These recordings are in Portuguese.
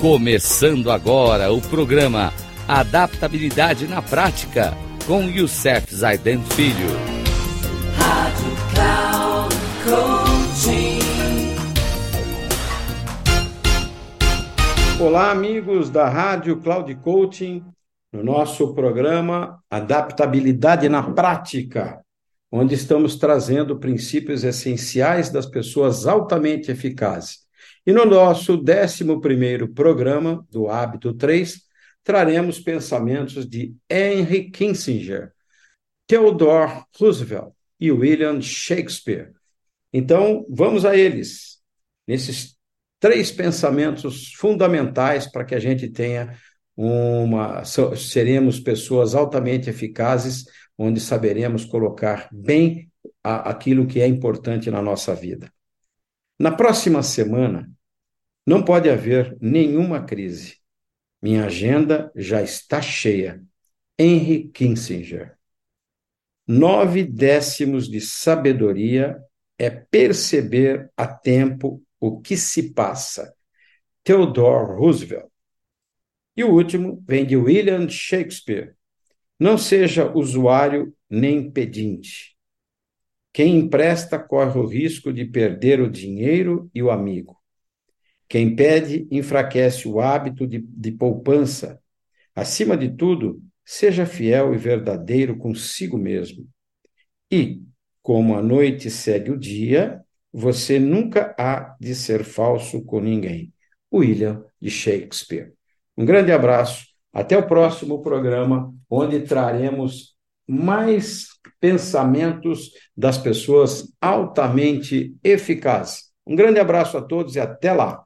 Começando agora o programa Adaptabilidade na Prática com Youssef Zaiden Filho. Rádio Cloud Coaching. Olá, amigos da Rádio Cloud Coaching, no nosso programa Adaptabilidade na Prática, onde estamos trazendo princípios essenciais das pessoas altamente eficazes e no nosso 11 programa do Hábito 3, traremos pensamentos de Henry Kissinger, Theodore Roosevelt e William Shakespeare. Então, vamos a eles, nesses três pensamentos fundamentais para que a gente tenha uma. seremos pessoas altamente eficazes, onde saberemos colocar bem aquilo que é importante na nossa vida. Na próxima semana, não pode haver nenhuma crise. Minha agenda já está cheia. Henry Kissinger. Nove décimos de sabedoria é perceber a tempo o que se passa. Theodore Roosevelt. E o último vem de William Shakespeare. Não seja usuário nem pedinte. Quem empresta corre o risco de perder o dinheiro e o amigo. Quem pede enfraquece o hábito de, de poupança. Acima de tudo, seja fiel e verdadeiro consigo mesmo. E, como a noite segue o dia, você nunca há de ser falso com ninguém. William de Shakespeare. Um grande abraço. Até o próximo programa, onde traremos mais pensamentos das pessoas altamente eficazes. Um grande abraço a todos e até lá.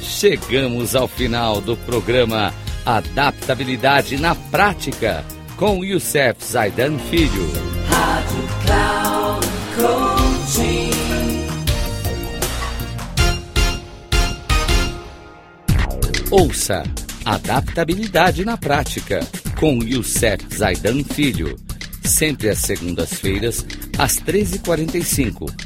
Chegamos ao final do programa Adaptabilidade na Prática com Youssef Zaidan Filho. Rádio Cloud Ouça Adaptabilidade na Prática com Youssef Zaidan Filho. Sempre às segundas-feiras, às 13h45,